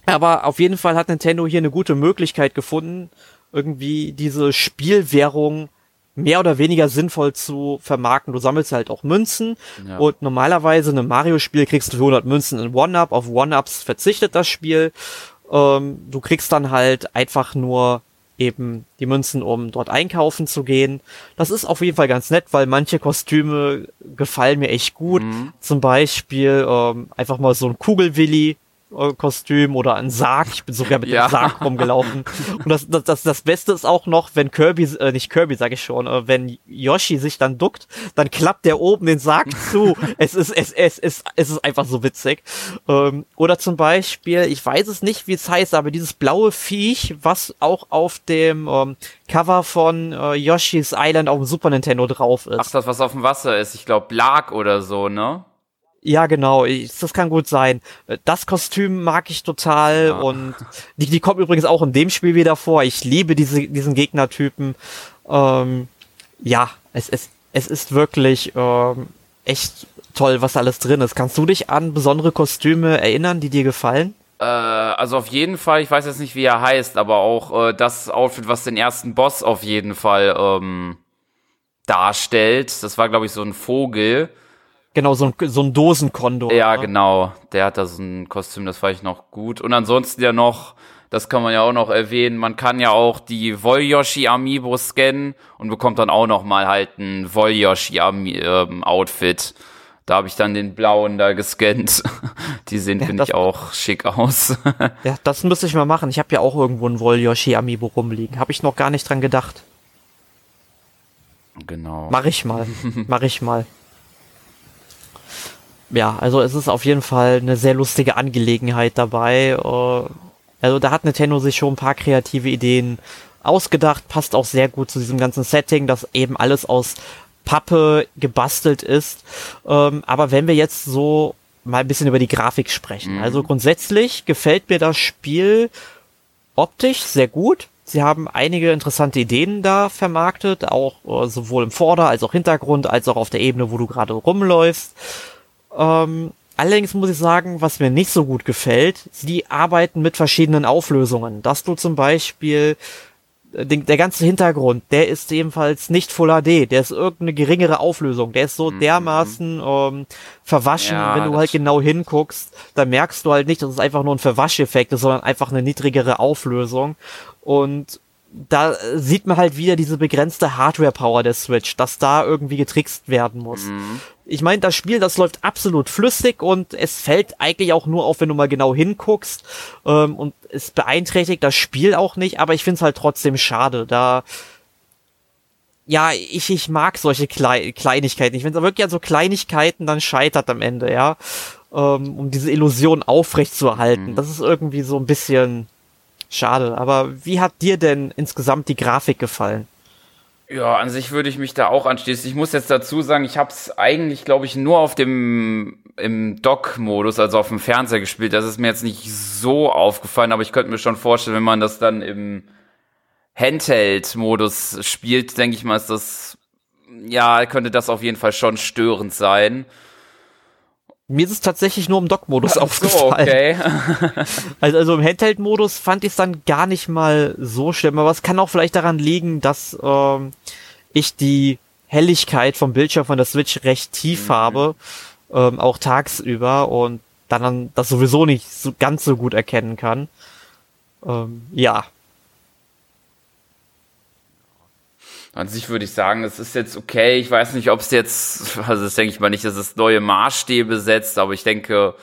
aber auf jeden Fall hat Nintendo hier eine gute Möglichkeit gefunden, irgendwie diese Spielwährung mehr oder weniger sinnvoll zu vermarkten. Du sammelst halt auch Münzen ja. und normalerweise in einem Mario-Spiel kriegst du 100 Münzen in One-Up. Auf One-Ups verzichtet das Spiel. Ähm, du kriegst dann halt einfach nur eben die Münzen, um dort einkaufen zu gehen. Das ist auf jeden Fall ganz nett, weil manche Kostüme gefallen mir echt gut. Mhm. Zum Beispiel ähm, einfach mal so ein Kugelwilli, Kostüm oder ein Sarg. Ich bin sogar mit ja. dem Sarg rumgelaufen. Und das, das, das, das Beste ist auch noch, wenn Kirby, äh, nicht Kirby, sag ich schon, äh, wenn Yoshi sich dann duckt, dann klappt der oben den Sarg zu. *laughs* es ist, es, es, es, es ist einfach so witzig. Ähm, oder zum Beispiel, ich weiß es nicht, wie es heißt, aber dieses blaue Viech, was auch auf dem ähm, Cover von äh, Yoshi's Island auf dem Super Nintendo drauf ist. Ach, das, was auf dem Wasser ist. Ich glaube, Blag oder so, ne? Ja, genau. Ich, das kann gut sein. Das Kostüm mag ich total ja. und die, die kommt übrigens auch in dem Spiel wieder vor. Ich liebe diese, diesen Gegnertypen. Ähm, ja, es, es, es ist wirklich ähm, echt toll, was alles drin ist. Kannst du dich an besondere Kostüme erinnern, die dir gefallen? Äh, also auf jeden Fall, ich weiß jetzt nicht, wie er heißt, aber auch äh, das Outfit, was den ersten Boss auf jeden Fall ähm, darstellt. Das war, glaube ich, so ein Vogel Genau, so ein, so ein Dosenkondor. Ja, ne? genau. Der hat da so ein Kostüm, das fand ich noch gut. Und ansonsten ja noch, das kann man ja auch noch erwähnen, man kann ja auch die Volyoshi Amiibo scannen und bekommt dann auch noch mal halt ein Volyoshi ähm, Outfit. Da habe ich dann den blauen da gescannt. *laughs* Die sehen, ja, finde ich, auch schick aus. *laughs* ja, das müsste ich mal machen. Ich habe ja auch irgendwo ein Volyoshi Amiibo rumliegen. Habe ich noch gar nicht dran gedacht. Genau. Mach ich mal. *laughs* Mach ich mal ja, also es ist auf jeden Fall eine sehr lustige Angelegenheit dabei. Äh, also da hat Nintendo sich schon ein paar kreative Ideen ausgedacht, passt auch sehr gut zu diesem ganzen Setting, dass eben alles aus Pappe gebastelt ist. Ähm, aber wenn wir jetzt so mal ein bisschen über die Grafik sprechen. Mhm. Also grundsätzlich gefällt mir das Spiel optisch sehr gut. Sie haben einige interessante Ideen da vermarktet, auch äh, sowohl im Vorder- als auch Hintergrund, als auch auf der Ebene, wo du gerade rumläufst. Ähm, allerdings muss ich sagen, was mir nicht so gut gefällt, sie arbeiten mit verschiedenen Auflösungen. Dass du zum Beispiel den, der ganze Hintergrund, der ist ebenfalls nicht Full HD, der ist irgendeine geringere Auflösung, der ist so mhm. dermaßen ähm, verwaschen, ja, wenn du halt genau hinguckst, dann merkst du halt nicht, dass es einfach nur ein Verwascheffekt ist, sondern einfach eine niedrigere Auflösung und da sieht man halt wieder diese begrenzte Hardware-Power der Switch, dass da irgendwie getrickst werden muss. Mhm. Ich meine, das Spiel, das läuft absolut flüssig und es fällt eigentlich auch nur auf, wenn du mal genau hinguckst. Ähm, und es beeinträchtigt das Spiel auch nicht, aber ich finde es halt trotzdem schade. Da ja, ich, ich mag solche Klei Kleinigkeiten. Ich finde es wirklich an so Kleinigkeiten dann scheitert am Ende, ja. Ähm, um diese Illusion aufrechtzuerhalten. Mhm. Das ist irgendwie so ein bisschen schade. Aber wie hat dir denn insgesamt die Grafik gefallen? Ja, an sich würde ich mich da auch anschließen. Ich muss jetzt dazu sagen, ich habe es eigentlich, glaube ich, nur auf dem im Dock-Modus, also auf dem Fernseher gespielt. Das ist mir jetzt nicht so aufgefallen, aber ich könnte mir schon vorstellen, wenn man das dann im Handheld-Modus spielt, denke ich mal, ist das ja könnte das auf jeden Fall schon störend sein. Mir ist es tatsächlich nur im Dock-Modus aufgefallen. okay. *laughs* also, also im Handheld-Modus fand ich es dann gar nicht mal so schlimm, aber es kann auch vielleicht daran liegen, dass ähm, ich die Helligkeit vom Bildschirm von der Switch recht tief mhm. habe, ähm, auch tagsüber und dann das sowieso nicht so ganz so gut erkennen kann. Ähm, ja, An sich würde ich sagen, es ist jetzt okay. Ich weiß nicht, ob es jetzt, also das denke ich mal nicht, dass es neue Maßstäbe setzt, aber ich denke,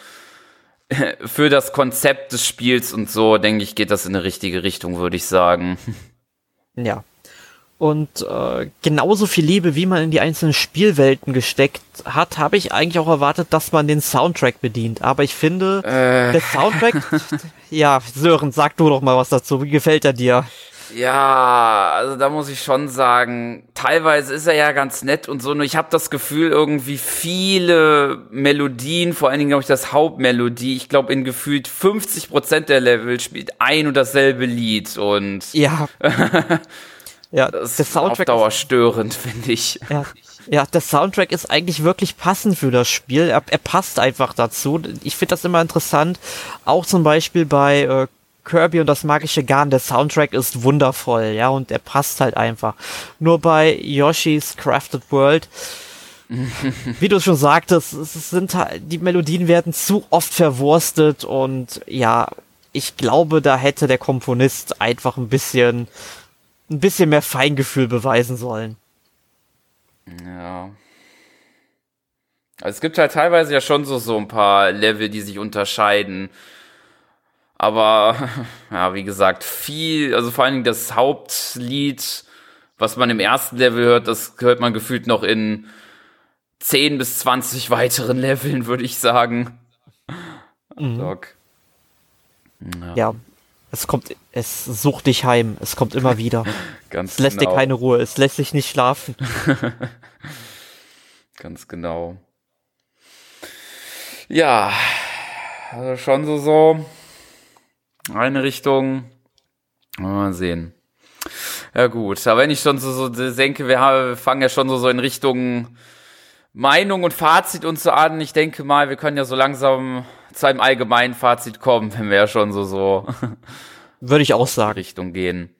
*laughs* für das Konzept des Spiels und so, denke ich, geht das in eine richtige Richtung, würde ich sagen. *laughs* Ja. Und äh, genauso viel Liebe, wie man in die einzelnen Spielwelten gesteckt hat, habe ich eigentlich auch erwartet, dass man den Soundtrack bedient. Aber ich finde, äh. der Soundtrack, *laughs* ja, Sören, sag du doch mal was dazu. Wie gefällt er dir? Ja, also da muss ich schon sagen, teilweise ist er ja ganz nett und so, nur ich habe das Gefühl, irgendwie viele Melodien, vor allen Dingen glaube ich das Hauptmelodie, ich glaube in gefühlt 50 Prozent der Level spielt ein und dasselbe Lied und ja, *laughs* ja, das der Soundtrack ist auf Dauer störend, finde ich. Ja. Ja, der Soundtrack ist eigentlich wirklich passend für das Spiel. Er, er passt einfach dazu. Ich finde das immer interessant. Auch zum Beispiel bei äh, Kirby und das magische Garn, der Soundtrack ist wundervoll, ja, und er passt halt einfach. Nur bei Yoshi's Crafted World, *laughs* wie du schon sagtest, es sind halt, die Melodien werden zu oft verwurstet und ja, ich glaube, da hätte der Komponist einfach ein bisschen, ein bisschen mehr Feingefühl beweisen sollen. Ja. Also es gibt halt teilweise ja schon so, so ein paar Level, die sich unterscheiden. Aber *laughs* ja, wie gesagt, viel, also vor allen Dingen das Hauptlied, was man im ersten Level hört, das hört man gefühlt noch in 10 bis 20 weiteren Leveln, *laughs* würde ich sagen. Mhm. Ja. ja. es kommt, es sucht dich heim, es kommt immer wieder. *laughs* Ganz es lässt genau. dir keine Ruhe, es lässt sich nicht schlafen. Ganz genau. Ja, also schon so so eine Richtung. Mal sehen. Ja gut, aber wenn ich schon so, so denke, wir, haben, wir fangen ja schon so, so in Richtung Meinung und Fazit und so an. Ich denke mal, wir können ja so langsam zu einem allgemeinen Fazit kommen, wenn wir ja schon so so *laughs* würde ich auch sagen Richtung gehen.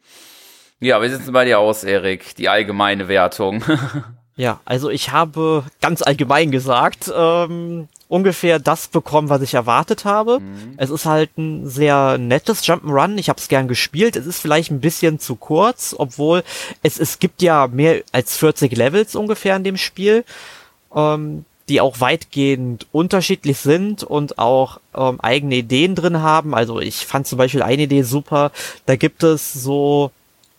Ja, wie sieht's bei dir aus, Erik? Die allgemeine Wertung. *laughs* ja, also ich habe ganz allgemein gesagt, ähm, ungefähr das bekommen, was ich erwartet habe. Mhm. Es ist halt ein sehr nettes Jump'n'Run. Ich habe es gern gespielt. Es ist vielleicht ein bisschen zu kurz, obwohl es, es gibt ja mehr als 40 Levels ungefähr in dem Spiel, ähm, die auch weitgehend unterschiedlich sind und auch ähm, eigene Ideen drin haben. Also ich fand zum Beispiel eine Idee super. Da gibt es so,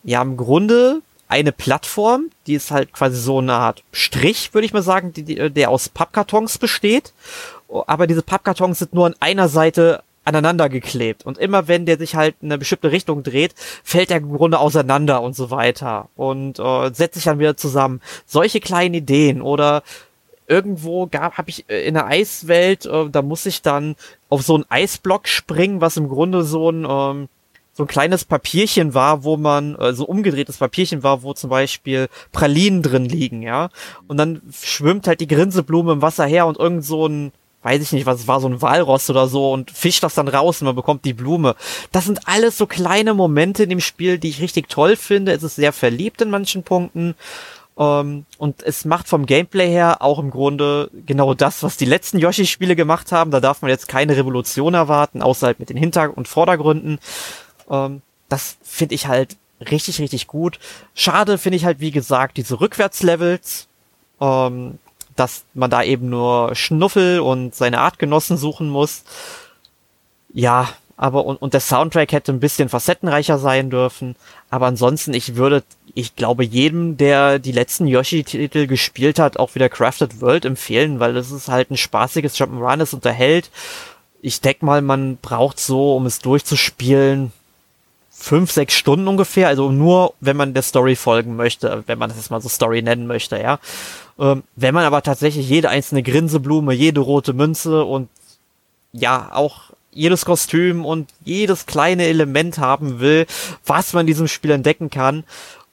ja, im Grunde eine Plattform, die ist halt quasi so eine Art Strich, würde ich mal sagen, die, die, der aus Pappkartons besteht. Aber diese Pappkartons sind nur an einer Seite aneinander geklebt. Und immer wenn der sich halt in eine bestimmte Richtung dreht, fällt er im Grunde auseinander und so weiter. Und äh, setzt sich dann wieder zusammen. Solche kleinen Ideen oder irgendwo gab, habe ich äh, in der Eiswelt, äh, da muss ich dann auf so einen Eisblock springen, was im Grunde so ein ähm, so ein kleines Papierchen war, wo man, äh, so umgedrehtes Papierchen war, wo zum Beispiel Pralinen drin liegen, ja. Und dann schwimmt halt die Grinseblume im Wasser her und irgend so ein, weiß ich nicht, was war, so ein Walross oder so und fischt das dann raus und man bekommt die Blume. Das sind alles so kleine Momente in dem Spiel, die ich richtig toll finde. Es ist sehr verliebt in manchen Punkten. Um, ähm, und es macht vom Gameplay her auch im Grunde genau das, was die letzten Yoshi-Spiele gemacht haben. Da darf man jetzt keine Revolution erwarten, außer halt mit den Hinter- und Vordergründen. Ähm, das finde ich halt richtig, richtig gut. Schade finde ich halt, wie gesagt, diese Rückwärtslevels, ähm, dass man da eben nur Schnuffel und seine Artgenossen suchen muss. Ja, aber und, und der Soundtrack hätte ein bisschen facettenreicher sein dürfen. Aber ansonsten, ich würde, ich glaube, jedem, der die letzten Yoshi-Titel gespielt hat, auch wieder Crafted World empfehlen, weil das ist halt ein spaßiges Jump'n'Run, es unterhält. Ich denke mal, man braucht so, um es durchzuspielen, fünf, sechs Stunden ungefähr, also nur, wenn man der Story folgen möchte, wenn man das jetzt mal so Story nennen möchte, ja. Ähm, wenn man aber tatsächlich jede einzelne Grinseblume, jede rote Münze und ja, auch jedes Kostüm und jedes kleine Element haben will, was man in diesem Spiel entdecken kann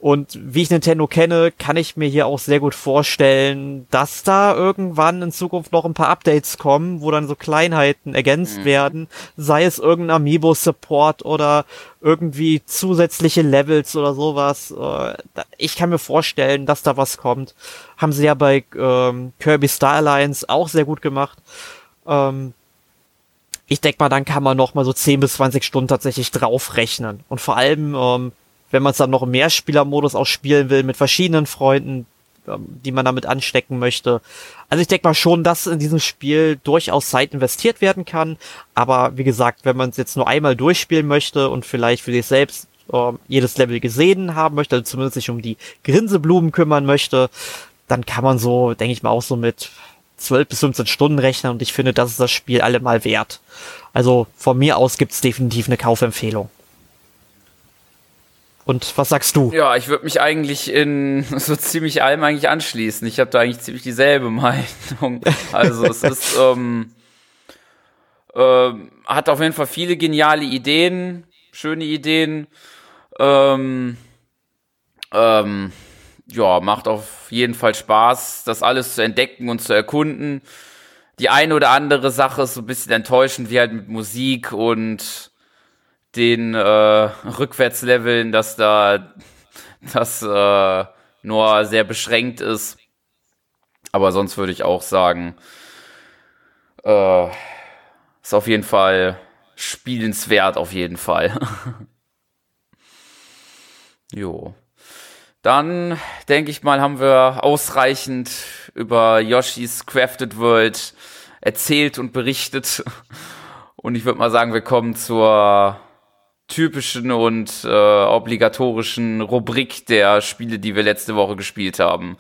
und wie ich Nintendo kenne, kann ich mir hier auch sehr gut vorstellen, dass da irgendwann in Zukunft noch ein paar Updates kommen, wo dann so Kleinheiten ergänzt mhm. werden, sei es irgendein Amiibo-Support oder irgendwie zusätzliche Levels oder sowas. Äh, ich kann mir vorstellen, dass da was kommt. Haben sie ja bei ähm, Kirby Star Alliance auch sehr gut gemacht. Ähm, ich denke mal, dann kann man noch mal so 10 bis 20 Stunden tatsächlich draufrechnen. Und vor allem, ähm, wenn man es dann noch im Mehrspielermodus auch spielen will, mit verschiedenen Freunden, ähm, die man damit anstecken möchte. Also ich denke mal schon, dass in diesem Spiel durchaus Zeit investiert werden kann. Aber wie gesagt, wenn man es jetzt nur einmal durchspielen möchte und vielleicht für sich selbst äh, jedes Level gesehen haben möchte, also zumindest sich um die Grinseblumen kümmern möchte, dann kann man so, denke ich mal, auch so mit 12 bis 15 Stunden rechnen und ich finde, das ist das Spiel allemal wert. Also von mir aus gibt's definitiv eine Kaufempfehlung. Und was sagst du? Ja, ich würde mich eigentlich in *laughs* so ziemlich allem eigentlich anschließen. Ich habe da eigentlich ziemlich dieselbe *laughs* Meinung. Also es ist, ähm, äh, hat auf jeden Fall viele geniale Ideen, schöne Ideen. Ähm, ähm, ja, macht auf jeden Fall Spaß, das alles zu entdecken und zu erkunden. Die eine oder andere Sache ist so ein bisschen enttäuschend, wie halt mit Musik und den äh, Rückwärtsleveln, dass da das äh, nur sehr beschränkt ist. Aber sonst würde ich auch sagen, äh, ist auf jeden Fall spielenswert, auf jeden Fall. *laughs* jo. Dann denke ich mal, haben wir ausreichend über Yoshis Crafted World erzählt und berichtet. *laughs* Und ich würde mal sagen, wir kommen zur typischen und äh, obligatorischen Rubrik der Spiele, die wir letzte Woche gespielt haben.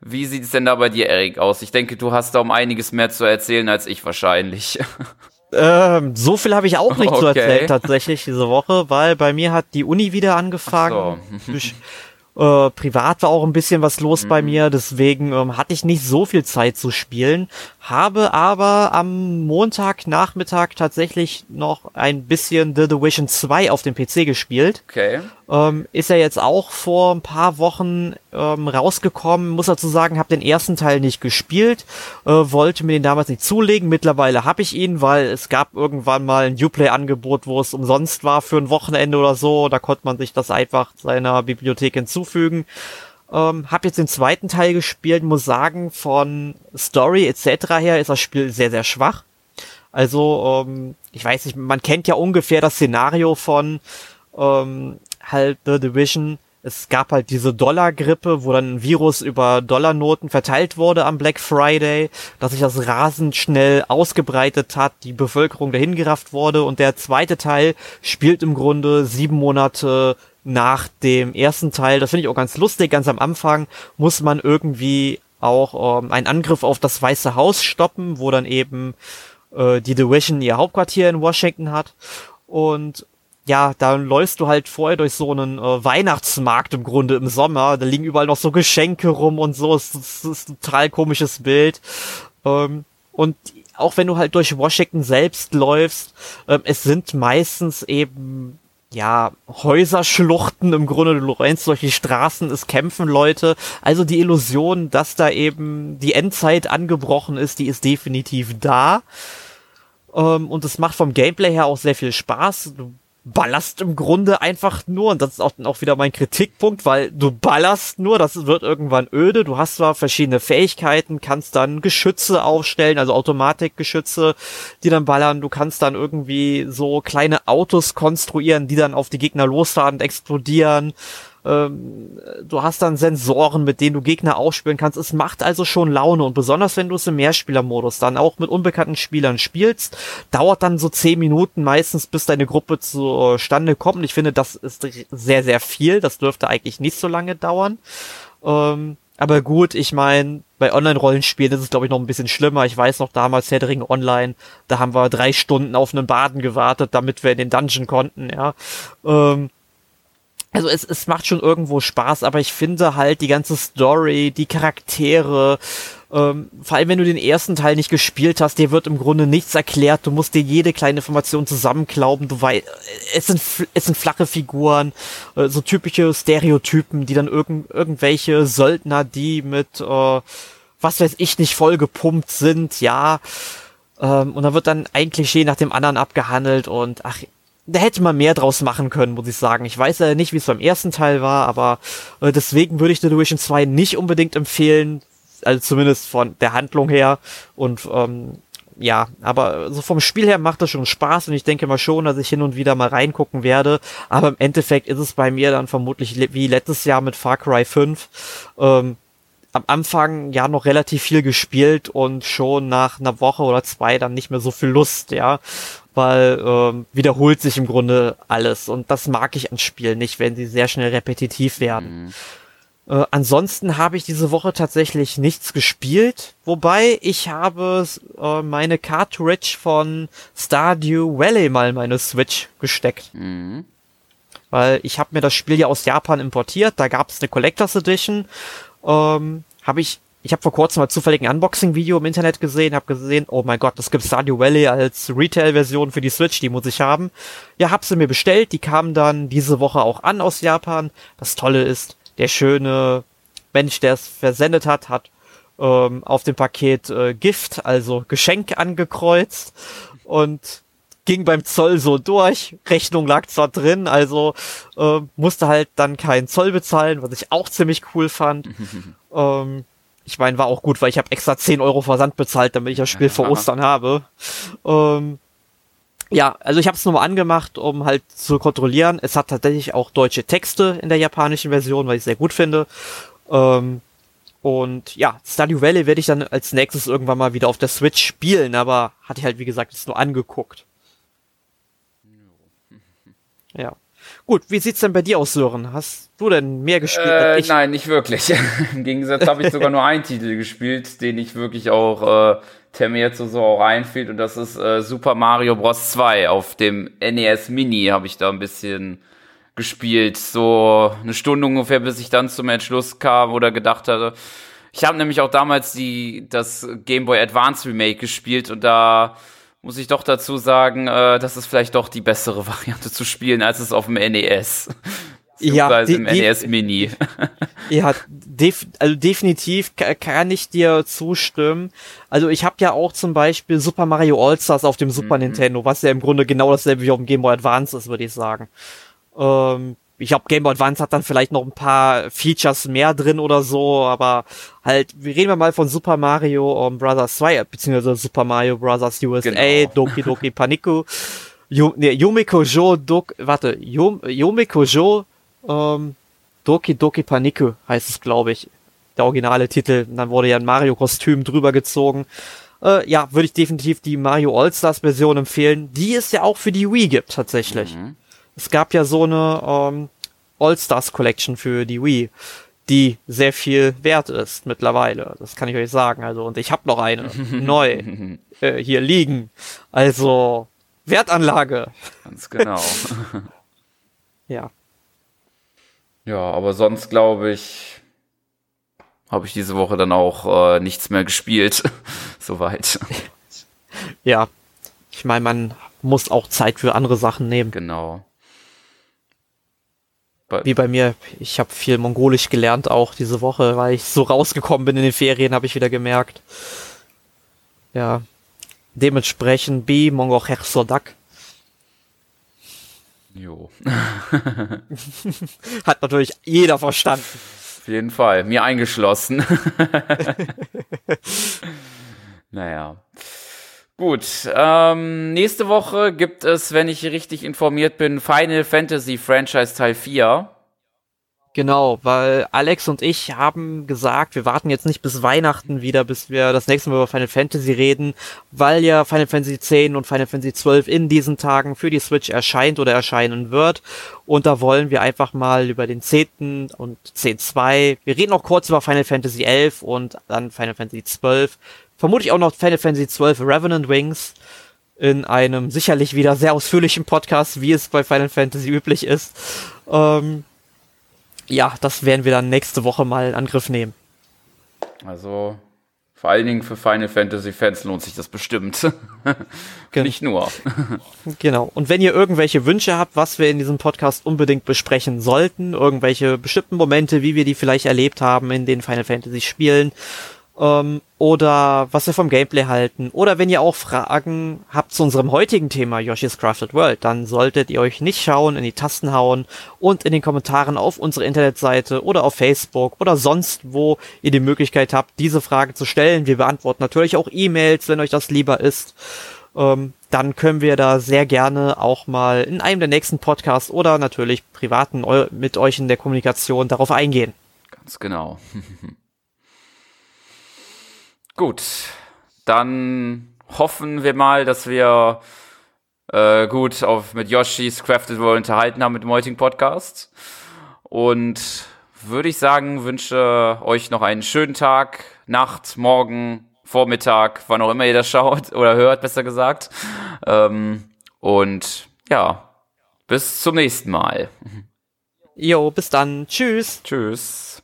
Wie sieht es denn da bei dir, Erik, aus? Ich denke, du hast da um einiges mehr zu erzählen als ich wahrscheinlich. *laughs* Ähm, so viel habe ich auch nicht okay. zu erzählen tatsächlich diese Woche, weil bei mir hat die Uni wieder angefangen. So. *laughs* Äh, privat war auch ein bisschen was los mhm. bei mir, deswegen ähm, hatte ich nicht so viel Zeit zu spielen, habe aber am Montagnachmittag tatsächlich noch ein bisschen The Division 2 auf dem PC gespielt. Okay. Ähm, ist er jetzt auch vor ein paar Wochen ähm, rausgekommen. Muss dazu sagen, habe den ersten Teil nicht gespielt, äh, wollte mir den damals nicht zulegen. Mittlerweile habe ich ihn, weil es gab irgendwann mal ein Uplay-Angebot, wo es umsonst war für ein Wochenende oder so. Da konnte man sich das einfach seiner Bibliothek hinzufügen. Ähm, hab jetzt den zweiten Teil gespielt, muss sagen, von Story etc. her ist das Spiel sehr, sehr schwach. Also, ähm, ich weiß nicht, man kennt ja ungefähr das Szenario von ähm, halt The Division. Es gab halt diese Dollargrippe, wo dann ein Virus über Dollarnoten verteilt wurde am Black Friday, dass sich das rasend schnell ausgebreitet hat, die Bevölkerung dahin gerafft wurde und der zweite Teil spielt im Grunde sieben Monate nach dem ersten Teil. Das finde ich auch ganz lustig. Ganz am Anfang muss man irgendwie auch ähm, einen Angriff auf das Weiße Haus stoppen, wo dann eben äh, die Division ihr Hauptquartier in Washington hat. Und ja, dann läufst du halt vorher durch so einen äh, Weihnachtsmarkt im Grunde im Sommer. Da liegen überall noch so Geschenke rum und so. Es, es ist ein total komisches Bild. Ähm, und auch wenn du halt durch Washington selbst läufst, ähm, es sind meistens eben ja, Häuserschluchten im Grunde, du rennst durch die Straßen, es kämpfen Leute. Also die Illusion, dass da eben die Endzeit angebrochen ist, die ist definitiv da. Ähm, und es macht vom Gameplay her auch sehr viel Spaß. Du ballerst im Grunde einfach nur, und das ist auch, auch wieder mein Kritikpunkt, weil du ballerst nur, das wird irgendwann öde, du hast zwar verschiedene Fähigkeiten, kannst dann Geschütze aufstellen, also Automatikgeschütze, die dann ballern, du kannst dann irgendwie so kleine Autos konstruieren, die dann auf die Gegner losfahren und explodieren, ähm, du hast dann Sensoren, mit denen du Gegner ausspielen kannst. Es macht also schon Laune und besonders wenn du es im Mehrspielermodus dann auch mit unbekannten Spielern spielst, dauert dann so zehn Minuten meistens, bis deine Gruppe zustande kommt. Ich finde, das ist sehr, sehr viel. Das dürfte eigentlich nicht so lange dauern. Ähm, aber gut, ich meine, bei Online-Rollenspielen ist es, glaube ich, noch ein bisschen schlimmer. Ich weiß noch damals Headering Online, da haben wir drei Stunden auf einen Baden gewartet, damit wir in den Dungeon konnten, ja. Ähm, also es, es macht schon irgendwo Spaß, aber ich finde halt die ganze Story, die Charaktere, ähm, vor allem wenn du den ersten Teil nicht gespielt hast, dir wird im Grunde nichts erklärt, du musst dir jede kleine Information zusammenklauben, du weißt, es sind, es sind flache Figuren, äh, so typische Stereotypen, die dann irgend, irgendwelche Söldner, die mit, äh, was weiß ich nicht, voll gepumpt sind, ja, ähm, und da wird dann ein Klischee nach dem anderen abgehandelt und ach, da hätte man mehr draus machen können, muss ich sagen. Ich weiß ja nicht, wie es beim ersten Teil war, aber äh, deswegen würde ich The Division 2 nicht unbedingt empfehlen, also zumindest von der Handlung her und ähm, ja, aber so vom Spiel her macht das schon Spaß und ich denke mal schon, dass ich hin und wieder mal reingucken werde. Aber im Endeffekt ist es bei mir dann vermutlich wie letztes Jahr mit Far Cry 5. Ähm, am Anfang ja noch relativ viel gespielt und schon nach einer Woche oder zwei dann nicht mehr so viel Lust, ja weil ähm, wiederholt sich im Grunde alles und das mag ich an Spielen nicht, wenn sie sehr schnell repetitiv werden. Mhm. Äh, ansonsten habe ich diese Woche tatsächlich nichts gespielt, wobei ich habe äh, meine Cartridge von Stardew Valley mal in meine Switch gesteckt. Mhm. Weil ich habe mir das Spiel ja aus Japan importiert, da gab es eine Collectors Edition, ähm, habe ich ich habe vor kurzem mal zufällig ein Unboxing-Video im Internet gesehen, habe gesehen, oh mein Gott, das gibt Stardew Valley als Retail-Version für die Switch, die muss ich haben. Ja, hab sie mir bestellt, die kamen dann diese Woche auch an aus Japan. Das Tolle ist, der schöne Mensch, der es versendet hat, hat ähm, auf dem Paket äh, Gift, also Geschenk angekreuzt und ging beim Zoll so durch. Rechnung lag zwar drin, also äh, musste halt dann keinen Zoll bezahlen, was ich auch ziemlich cool fand. *laughs* ähm, ich meine, war auch gut, weil ich habe extra 10 Euro Versand bezahlt, damit ich das Spiel ja, vor Ostern habe. Ähm, ja, also ich habe es nur mal angemacht, um halt zu kontrollieren. Es hat tatsächlich auch deutsche Texte in der japanischen Version, was ich sehr gut finde. Ähm, und ja, Stardew Valley werde ich dann als nächstes irgendwann mal wieder auf der Switch spielen, aber hatte ich halt, wie gesagt, jetzt nur angeguckt. Ja. Gut, wie sieht's denn bei dir aus, Sören? Hast du denn mehr gespielt? Äh, nein, nicht wirklich. *laughs* Im Gegensatz habe ich sogar nur einen Titel gespielt, den ich wirklich auch, äh, der mir jetzt so auch einfiel, und das ist äh, Super Mario Bros. 2. Auf dem NES Mini habe ich da ein bisschen gespielt. So eine Stunde ungefähr, bis ich dann zum Entschluss kam oder gedacht hatte. Ich habe nämlich auch damals die, das Game Boy Advance Remake gespielt und da muss ich doch dazu sagen, äh, das ist vielleicht doch die bessere *laughs* Variante zu spielen, als es auf dem NES. Ja, im NES Mini. *laughs* Ja, def also definitiv kann ich dir zustimmen. Also ich habe ja auch zum Beispiel Super Mario All-Stars auf dem Super mhm. Nintendo, was ja im Grunde genau dasselbe wie auf dem Game Boy Advance ist, würde ich sagen. Ähm, ich glaube, Game Boy Advance hat dann vielleicht noch ein paar Features mehr drin oder so, aber halt, wir reden wir mal von Super Mario um, Brothers 2, beziehungsweise Super Mario Brothers USA, genau. Doki Doki *laughs* Paniku, Yu, nee, Yumiko Jo, Dok, warte, Yum, Yumiko Jo, ähm, Doki Doki Paniku heißt es, glaube ich, der originale Titel. Und dann wurde ja ein Mario-Kostüm drüber gezogen. Äh, ja, würde ich definitiv die Mario All-Stars Version empfehlen, die es ja auch für die Wii gibt, tatsächlich. Mhm es gab ja so eine ähm, All-Stars Collection für die Wii, die sehr viel wert ist mittlerweile. Das kann ich euch sagen. Also, und ich habe noch eine *laughs* neu äh, hier liegen. Also, Wertanlage. Ganz genau. *laughs* ja. Ja, aber sonst glaube ich, habe ich diese Woche dann auch äh, nichts mehr gespielt. *laughs* Soweit. Ja. Ich meine, man muss auch Zeit für andere Sachen nehmen. Genau. Wie bei mir, ich habe viel Mongolisch gelernt auch diese Woche, weil ich so rausgekommen bin in den Ferien, habe ich wieder gemerkt. Ja, dementsprechend B, Mongo Sodak. Jo. *laughs* Hat natürlich jeder verstanden. Auf jeden Fall, mir eingeschlossen. *laughs* *laughs* naja. Gut, ähm, nächste Woche gibt es, wenn ich richtig informiert bin, Final Fantasy Franchise Teil 4. Genau, weil Alex und ich haben gesagt, wir warten jetzt nicht bis Weihnachten wieder, bis wir das nächste Mal über Final Fantasy reden, weil ja Final Fantasy X und Final Fantasy XII in diesen Tagen für die Switch erscheint oder erscheinen wird. Und da wollen wir einfach mal über den 10. und 10.2, wir reden auch kurz über Final Fantasy XI und dann Final Fantasy XII, vermutlich auch noch Final Fantasy XII Revenant Wings in einem sicherlich wieder sehr ausführlichen Podcast, wie es bei Final Fantasy üblich ist. Ähm, ja, das werden wir dann nächste Woche mal in Angriff nehmen. Also vor allen Dingen für Final Fantasy Fans lohnt sich das bestimmt. *laughs* Nicht nur. *laughs* *laughs* genau. Und wenn ihr irgendwelche Wünsche habt, was wir in diesem Podcast unbedingt besprechen sollten, irgendwelche bestimmten Momente, wie wir die vielleicht erlebt haben in den Final Fantasy Spielen, ähm, oder was wir vom Gameplay halten. Oder wenn ihr auch Fragen habt zu unserem heutigen Thema Yoshi's Crafted World, dann solltet ihr euch nicht schauen, in die Tasten hauen und in den Kommentaren auf unsere Internetseite oder auf Facebook oder sonst wo ihr die Möglichkeit habt, diese Frage zu stellen. Wir beantworten natürlich auch E-Mails, wenn euch das lieber ist. Ähm, dann können wir da sehr gerne auch mal in einem der nächsten Podcasts oder natürlich privaten mit euch in der Kommunikation darauf eingehen. Ganz genau. *laughs* Gut, dann hoffen wir mal, dass wir äh, gut auf, mit Yoshi's Crafted World unterhalten haben mit dem heutigen Podcast. Und würde ich sagen, wünsche euch noch einen schönen Tag, Nacht, Morgen, Vormittag, wann auch immer ihr das schaut oder hört, besser gesagt. Ähm, und ja, bis zum nächsten Mal. Jo, bis dann. Tschüss. Tschüss.